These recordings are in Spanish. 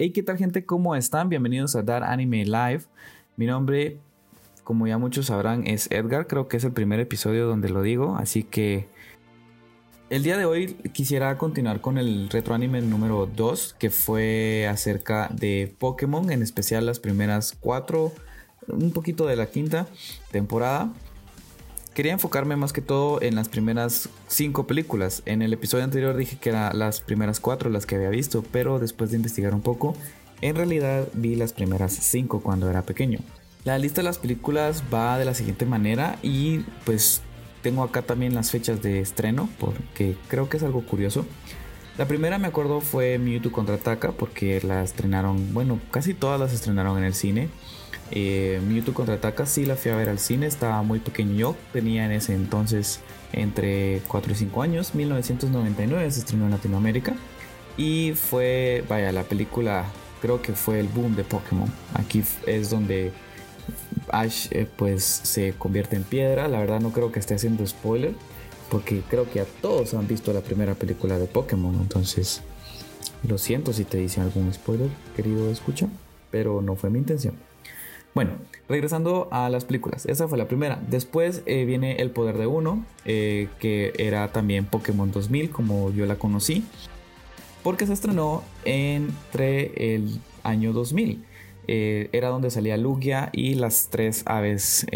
Hey, ¿qué tal gente? ¿Cómo están? Bienvenidos a Dar Anime Live. Mi nombre, como ya muchos sabrán, es Edgar. Creo que es el primer episodio donde lo digo, así que el día de hoy quisiera continuar con el retro anime número 2, que fue acerca de Pokémon, en especial las primeras cuatro, un poquito de la quinta temporada quería enfocarme más que todo en las primeras cinco películas. En el episodio anterior dije que eran las primeras cuatro las que había visto, pero después de investigar un poco, en realidad vi las primeras cinco cuando era pequeño. La lista de las películas va de la siguiente manera y pues tengo acá también las fechas de estreno porque creo que es algo curioso. La primera me acuerdo fue Mewtwo contraataca porque la estrenaron, bueno, casi todas las estrenaron en el cine. Eh, Mewtwo contraataca sí la fui a ver al cine, estaba muy pequeño yo, tenía en ese entonces entre 4 y 5 años, 1999 se estrenó en Latinoamérica y fue, vaya, la película creo que fue el boom de Pokémon. Aquí es donde Ash eh, pues se convierte en piedra, la verdad no creo que esté haciendo spoiler porque creo que a todos han visto la primera película de Pokémon, entonces lo siento si te dicen algún spoiler, querido escucha, pero no fue mi intención. Bueno, regresando a las películas, esa fue la primera. Después eh, viene El Poder de Uno, eh, que era también Pokémon 2000, como yo la conocí, porque se estrenó entre el año 2000. Eh, era donde salía Lugia y las tres aves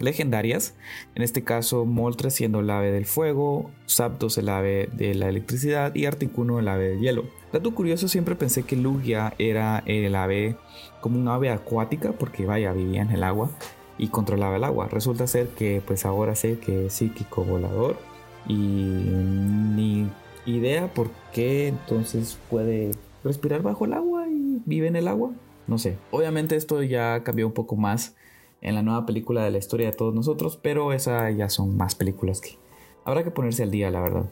legendarias. En este caso, Moltres siendo el ave del fuego, Zapdos el ave de la electricidad y Articuno el ave del hielo. Dato curioso, siempre pensé que Lugia era el ave como un ave acuática porque vaya, vivía en el agua y controlaba el agua. Resulta ser que pues ahora sé que es psíquico volador y ni idea por qué entonces puede respirar bajo el agua y vive en el agua. No sé. Obviamente esto ya cambió un poco más en la nueva película de la historia de todos nosotros, pero esas ya son más películas que habrá que ponerse al día, la verdad.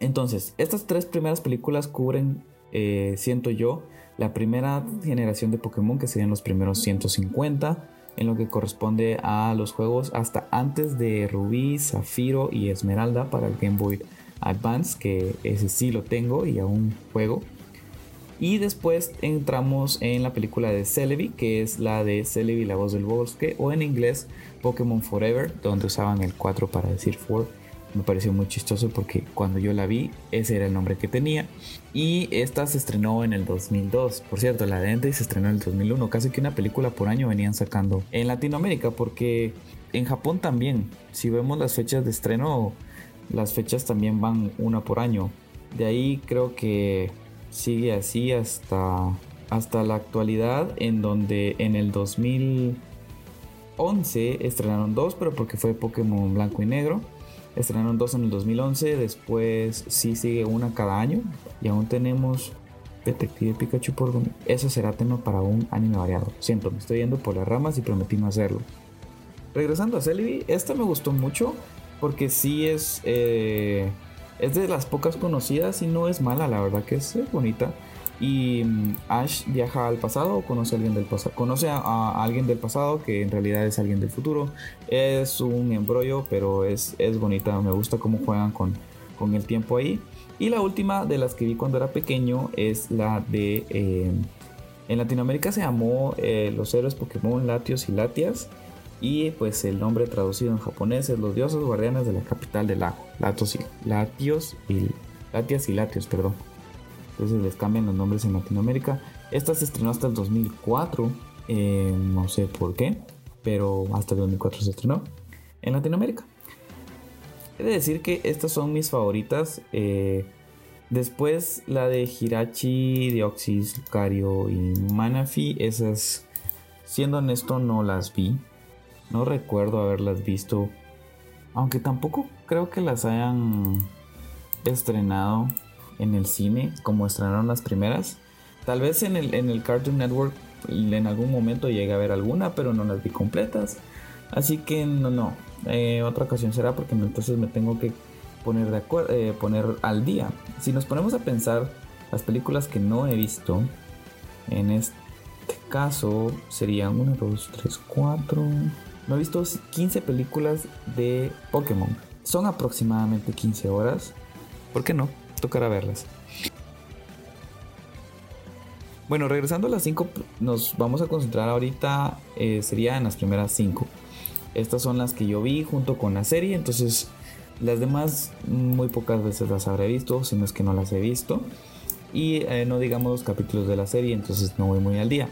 Entonces, estas tres primeras películas cubren, eh, siento yo, la primera generación de Pokémon, que serían los primeros 150, en lo que corresponde a los juegos hasta antes de Rubí, Zafiro y Esmeralda para el Game Boy Advance, que ese sí lo tengo y aún juego. Y después entramos en la película de Celebi, que es la de Celebi, la voz del bosque, o en inglés Pokémon Forever, donde usaban el 4 para decir for me pareció muy chistoso porque cuando yo la vi, ese era el nombre que tenía. Y esta se estrenó en el 2002. Por cierto, la de Entei se estrenó en el 2001. Casi que una película por año venían sacando en Latinoamérica porque en Japón también. Si vemos las fechas de estreno, las fechas también van una por año. De ahí creo que sigue así hasta, hasta la actualidad en donde en el 2011 estrenaron dos, pero porque fue Pokémon blanco y negro. Estrenaron dos en el 2011, después sí sigue una cada año y aún tenemos Detective Pikachu por Eso será tema para un anime variado. Siento, me estoy yendo por las ramas y prometí no hacerlo. Regresando a Celebi, esta me gustó mucho porque sí es, eh, es de las pocas conocidas y no es mala, la verdad que es bonita. Y mm, Ash viaja al pasado, conoce a alguien del pasado, conoce a, alguien del pasado que en realidad es alguien del futuro. Es un embrollo, pero es, es bonita. Me gusta cómo juegan con, con el tiempo ahí. Y la última de las que vi cuando era pequeño es la de. Eh, en Latinoamérica se llamó eh, Los héroes Pokémon Latios y Latias. Y pues el nombre traducido en japonés es Los dioses guardianes de la capital del lago. Latios y Latios y Latias y Latios, perdón entonces les cambian los nombres en Latinoamérica. Esta se estrenó hasta el 2004, eh, no sé por qué, pero hasta el 2004 se estrenó en Latinoamérica. He de decir que estas son mis favoritas. Eh, después la de Hirachi, Deoxys, Lucario y Manafi, esas, siendo honesto, no las vi. No recuerdo haberlas visto. Aunque tampoco creo que las hayan estrenado en el cine como estrenaron las primeras. Tal vez en el, en el Cartoon Network en algún momento llegue a ver alguna, pero no las vi completas. Así que no, no. Eh, otra ocasión será porque entonces me tengo que poner, de acuerdo, eh, poner al día. Si nos ponemos a pensar las películas que no he visto, en este caso serían 1, 2, 3, 4. No he visto 15 películas de Pokémon. Son aproximadamente 15 horas. ¿Por qué no? tocará verlas. Bueno, regresando a las 5, nos vamos a concentrar ahorita, eh, sería en las primeras 5. Estas son las que yo vi junto con la serie, entonces las demás muy pocas veces las habré visto, si no es que no las he visto. Y eh, no digamos los capítulos de la serie, entonces no voy muy al día.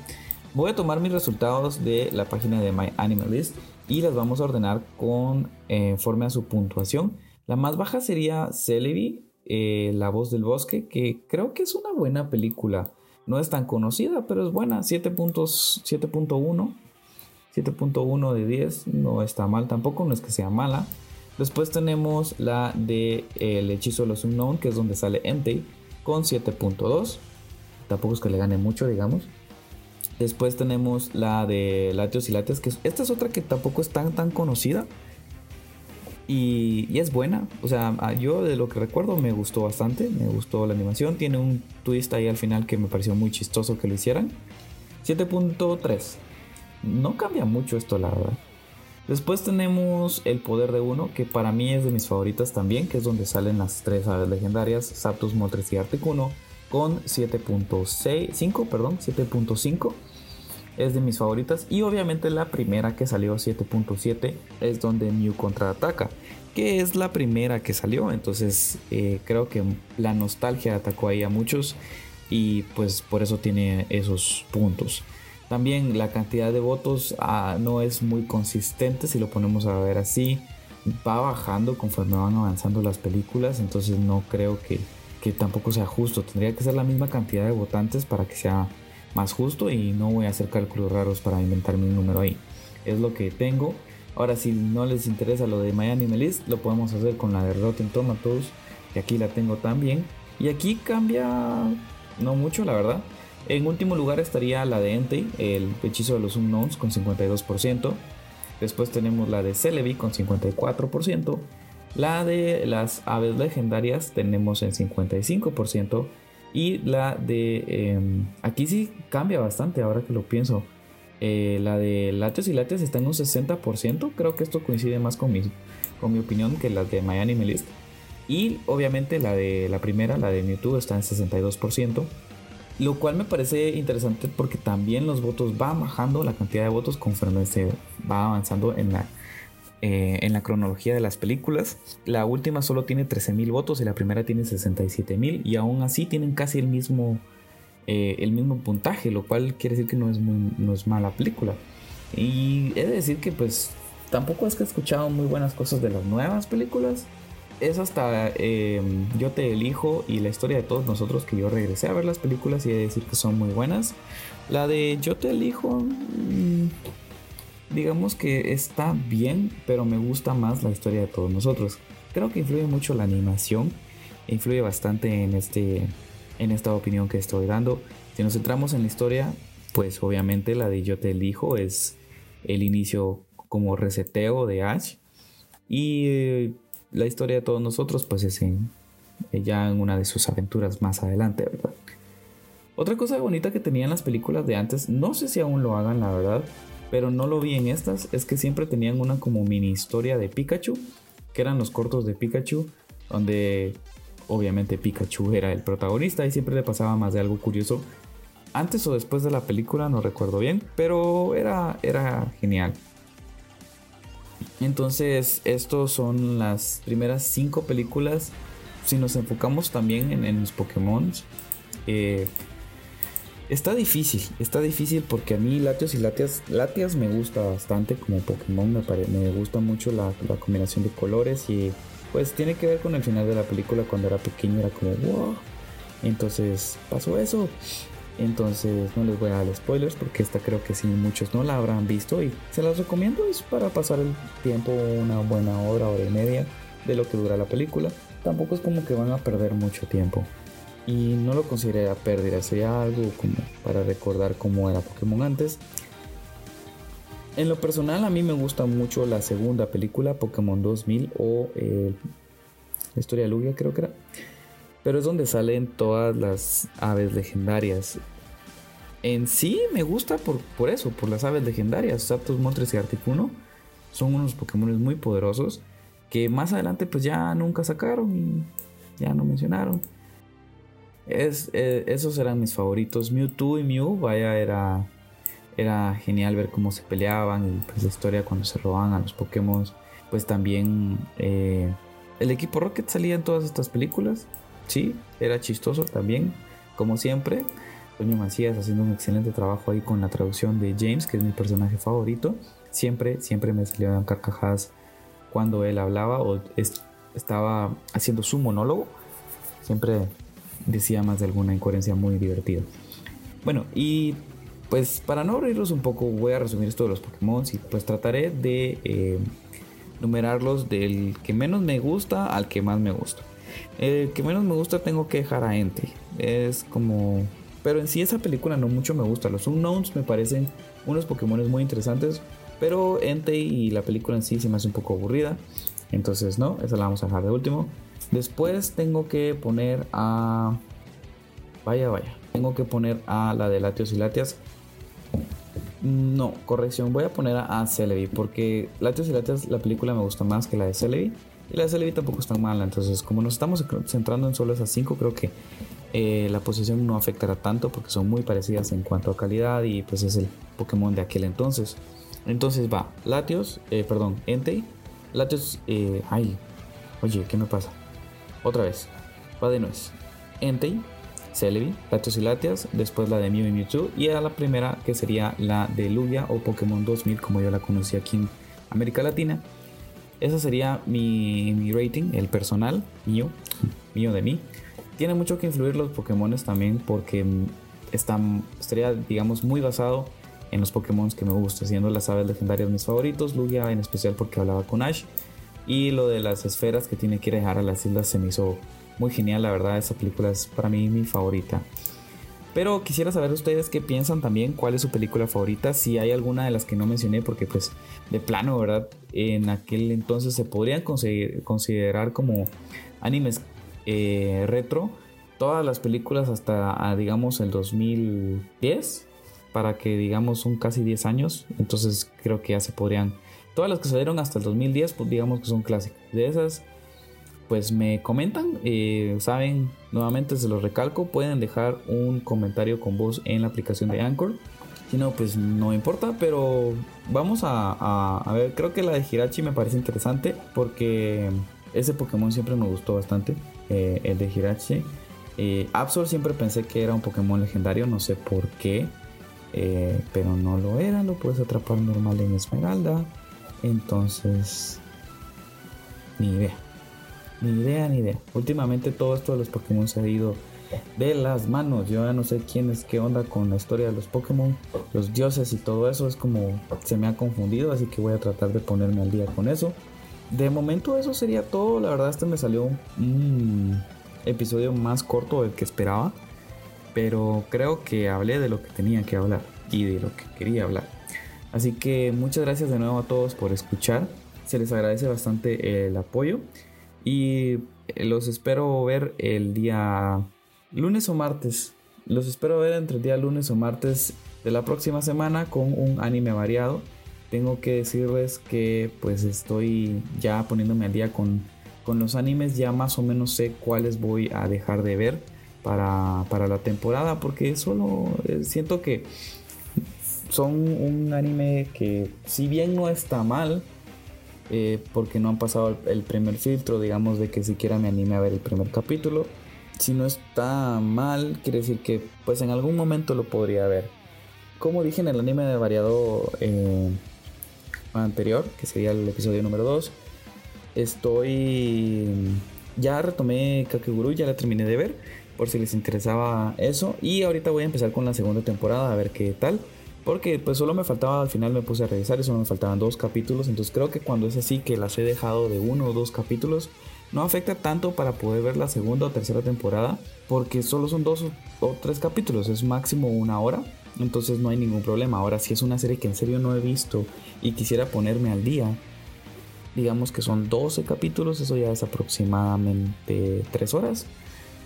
Voy a tomar mis resultados de la página de My Animalist y las vamos a ordenar con eh, a su puntuación. La más baja sería Celebi, eh, La voz del bosque, que creo que es una buena película. No es tan conocida, pero es buena. 7.1. 7.1 de 10. No está mal tampoco, no es que sea mala. Después tenemos la de El hechizo de los Unknown, que es donde sale Entei, con 7.2. Tampoco es que le gane mucho, digamos. Después tenemos la de Latios y Latias, que esta es otra que tampoco es tan, tan conocida. Y, es buena. O sea, yo de lo que recuerdo me gustó bastante. Me gustó la animación. Tiene un twist ahí al final que me pareció muy chistoso que lo hicieran. 7.3. No cambia mucho esto, la verdad. Después tenemos El Poder de Uno, que para mí es de mis favoritas también, que es donde salen las tres aves legendarias, Zapdos, Moltres y Articuno, con 7.5, perdón, 7.5 es de mis favoritas. Y obviamente la primera que salió 7.7 es donde Mew contraataca, que es la primera que salió. Entonces eh, creo que la nostalgia atacó ahí a muchos y pues por eso tiene esos puntos. También la cantidad de votos ah, no es muy consistente si lo ponemos a ver así. Va bajando conforme van avanzando las películas, entonces no creo que, que tampoco sea justo. Tendría que ser la misma cantidad de votantes para que sea más justo y no voy a hacer cálculos raros para inventarme un número ahí. Es lo que tengo. Ahora, si no les interesa lo de Miami List, lo podemos hacer con la de Rotten Tomatoes, que aquí la tengo también. Y aquí cambia no mucho, la verdad. En último lugar estaría la de Entei, el hechizo de los Unknowns, con 52%. Después tenemos la de Celebi con 54%. La de las aves legendarias tenemos en 55%. Y la de... Em, aquí sí cambia bastante ahora que lo pienso. Eh, la de Latios y Latias está en un 60%. Creo que esto coincide más con mi, con mi opinión que la de My Anime List. Y obviamente la de la primera, la de Mewtwo, está en 62%. Lo cual me parece interesante porque también los votos van bajando, la cantidad de votos conforme se va avanzando en la, eh, en la cronología de las películas. La última solo tiene 13.000 votos y la primera tiene 67.000 y aún así tienen casi el mismo, eh, el mismo puntaje, lo cual quiere decir que no es, no es mala película. Y he de decir que pues tampoco es que he escuchado muy buenas cosas de las nuevas películas. Es hasta em, Yo te elijo y la historia de todos nosotros que yo regresé a ver las películas y he de decir que son muy buenas. La de Yo te elijo... Mm, digamos que está bien, pero me gusta más la historia de todos nosotros. Creo que influye mucho la animación, influye bastante en, este, en esta opinión que estoy dando. Si nos centramos en la historia, pues obviamente la de Yo te elijo es el inicio como reseteo de Ash. Y eh, la historia de todos nosotros, pues es en, ya en una de sus aventuras más adelante, ¿verdad? Otra cosa bonita que tenían las películas de antes, no sé si aún lo hagan, la verdad, pero no lo vi en estas, es que siempre tenían una como mini historia de Pikachu, que eran los cortos de Pikachu, donde obviamente Pikachu era el protagonista y siempre le pasaba más de algo curioso. Antes o después de la película, no recuerdo bien, pero era, era genial. Entonces, estos son las primeras cinco películas. Si nos enfocamos también en, los Pokémon, eh, Está difícil, está difícil porque a mí Latios y Latias, Latias me gusta bastante como Pokémon, me, gusta mucho la, combinación de colores y pues tiene que ver con el final de la película cuando era pequeño, era como wow. Entonces pasó eso. Entonces no les voy a dar spoilers porque esta creo que sí muchos no la habrán visto y se las recomiendo es para pasar el tiempo una buena hora, hora y media de lo que dura la película. Tampoco es como que van a perder mucho tiempo y no lo consideraría pérdida, sería algo como para recordar cómo era Pokémon antes. En lo personal a mí me gusta mucho la segunda película, Pokémon 2000 o eh, la historia de Lugia creo que era. Pero es donde salen todas las aves legendarias. En sí me gusta por, por eso, por las aves legendarias. Zapdos, Moltres y Articuno son unos Pokémon muy poderosos que más adelante pues ya nunca sacaron y ya no mencionaron. Es, eh, esos eran mis favoritos. Mewtwo y Mew, vaya, era, era genial ver cómo se peleaban y pues la historia cuando se robaban a los Pokémon. Pues también eh, el equipo Rocket salía en todas estas películas. Sí, era chistoso también, como siempre. Toño Macías haciendo un excelente trabajo ahí con la traducción de James, que es mi personaje favorito. Siempre, siempre me salían carcajadas cuando él hablaba o estaba haciendo su monólogo. Siempre decía más de alguna incoherencia muy divertida. Bueno, y pues para no abrirlos un poco, voy a resumir esto de los Pokémon y pues trataré de eh, numerarlos del que menos me gusta al que más me gusta. El que menos me gusta tengo que dejar a Entei. Es como pero en sí esa película no mucho me gusta. Los Unknowns me parecen unos Pokémon muy interesantes. Pero Entei y la película en sí se me hace un poco aburrida. Entonces no, esa la vamos a dejar de último. Después tengo que poner a... Vaya, vaya. Tengo que poner a la de Latios y Latias. No, corrección. Voy a poner a Celebi. Porque Latios y Latias, la película me gusta más que la de Celebi. Y la de Celebi tampoco es tan mala. Entonces, como nos estamos centrando en solo esas 5, creo que eh, la posición no afectará tanto porque son muy parecidas en cuanto a calidad y pues es el Pokémon de aquel entonces. Entonces va, Latios, eh, perdón, Entei, Latios, eh, ay, oye, ¿qué me pasa? Otra vez, va de nuez. Entei, Celebi, Latios y Latias, después la de Mew y Mewtwo y a la primera que sería la de Lugia o Pokémon 2000 como yo la conocí aquí en América Latina. Esa sería mi, mi rating, el personal, mío, mío de mí tiene mucho que influir los Pokémon también porque están, estaría, digamos, muy basado en los Pokémon que me gustan, siendo las aves legendarias mis favoritos, Lugia en especial porque hablaba con Ash, y lo de las esferas que tiene que dejar a las islas se me hizo muy genial, la verdad, esa película es para mí mi favorita. Pero quisiera saber ustedes qué piensan también, cuál es su película favorita, si hay alguna de las que no mencioné, porque pues de plano, ¿verdad? En aquel entonces se podrían considerar como animes eh, retro todas las películas hasta digamos el 2010 para que digamos son casi 10 años entonces creo que ya se podrían todas las que salieron hasta el 2010 pues digamos que son clásicas de esas pues me comentan eh, saben nuevamente se los recalco pueden dejar un comentario con voz en la aplicación de Anchor si no pues no importa pero vamos a, a ver creo que la de Hirachi me parece interesante porque ese Pokémon siempre me gustó bastante eh, el de Hirachi. Eh, Absol siempre pensé que era un Pokémon legendario, no sé por qué, eh, pero no lo era, lo puedes atrapar normal en Esmeralda. Entonces, ni idea, ni idea, ni idea. Últimamente todo esto de los Pokémon se ha ido de las manos. Yo ya no sé quién es qué onda con la historia de los Pokémon, los dioses y todo eso. Es como se me ha confundido, así que voy a tratar de ponerme al día con eso. De momento eso sería todo. La verdad este me salió un episodio más corto del que esperaba. Pero creo que hablé de lo que tenía que hablar y de lo que quería hablar. Así que muchas gracias de nuevo a todos por escuchar. Se les agradece bastante el apoyo. Y los espero ver el día lunes o martes. Los espero ver entre el día lunes o martes de la próxima semana con un anime variado tengo que decirles que pues estoy ya poniéndome al día con, con los animes, ya más o menos sé cuáles voy a dejar de ver para, para la temporada, porque solo eh, siento que son un anime que si bien no está mal, eh, porque no han pasado el, primer filtro, digamos, de que siquiera me anime a ver el primer capítulo. Si no está mal, quiere decir que pues en algún momento lo podría ver. Como dije en el anime de variado eh, anterior, que sería el episodio número 2. Estoy. Ya retomé Kakeguru, ya la terminé de ver, por si les interesaba eso. Y ahorita voy a empezar con la segunda temporada, a ver qué tal. Porque pues solo me faltaba, al final me puse a revisar y solo me faltaban dos capítulos. Entonces creo que cuando es así, que las he dejado de uno o dos capítulos, no afecta tanto para poder ver la segunda o tercera temporada. Porque solo son dos o tres capítulos, es máximo una hora entonces no hay ningún problema. Ahora, si es una serie que en serio no he visto y quisiera ponerme al día, digamos que son 12 capítulos, eso ya es aproximadamente 3 horas.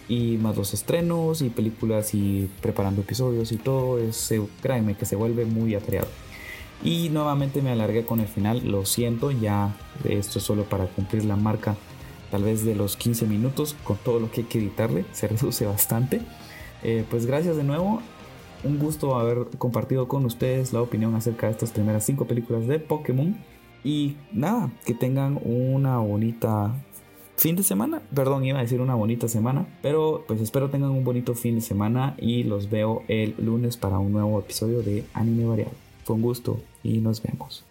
Y más los estrenos y películas y preparando episodios y todo, es, créanme que se vuelve muy atareado. Y nuevamente me alargué con el final, lo siento, ya esto es solo para cumplir la marca tal vez de los 15 minutos con todo lo que hay que editarle, se reduce bastante. Eh, pues gracias de nuevo, un gusto haber compartido con ustedes la opinión acerca de estas primeras 5 películas de Pokémon. Y nada, que tengan una bonita fin de semana. Perdón, iba a decir una bonita semana. Pero pues espero tengan un bonito fin de semana y los veo el lunes para un nuevo episodio de Anime Variado. Fue un gusto y nos vemos.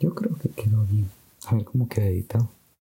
Yo creo que quedó bien. A ver cómo queda editado.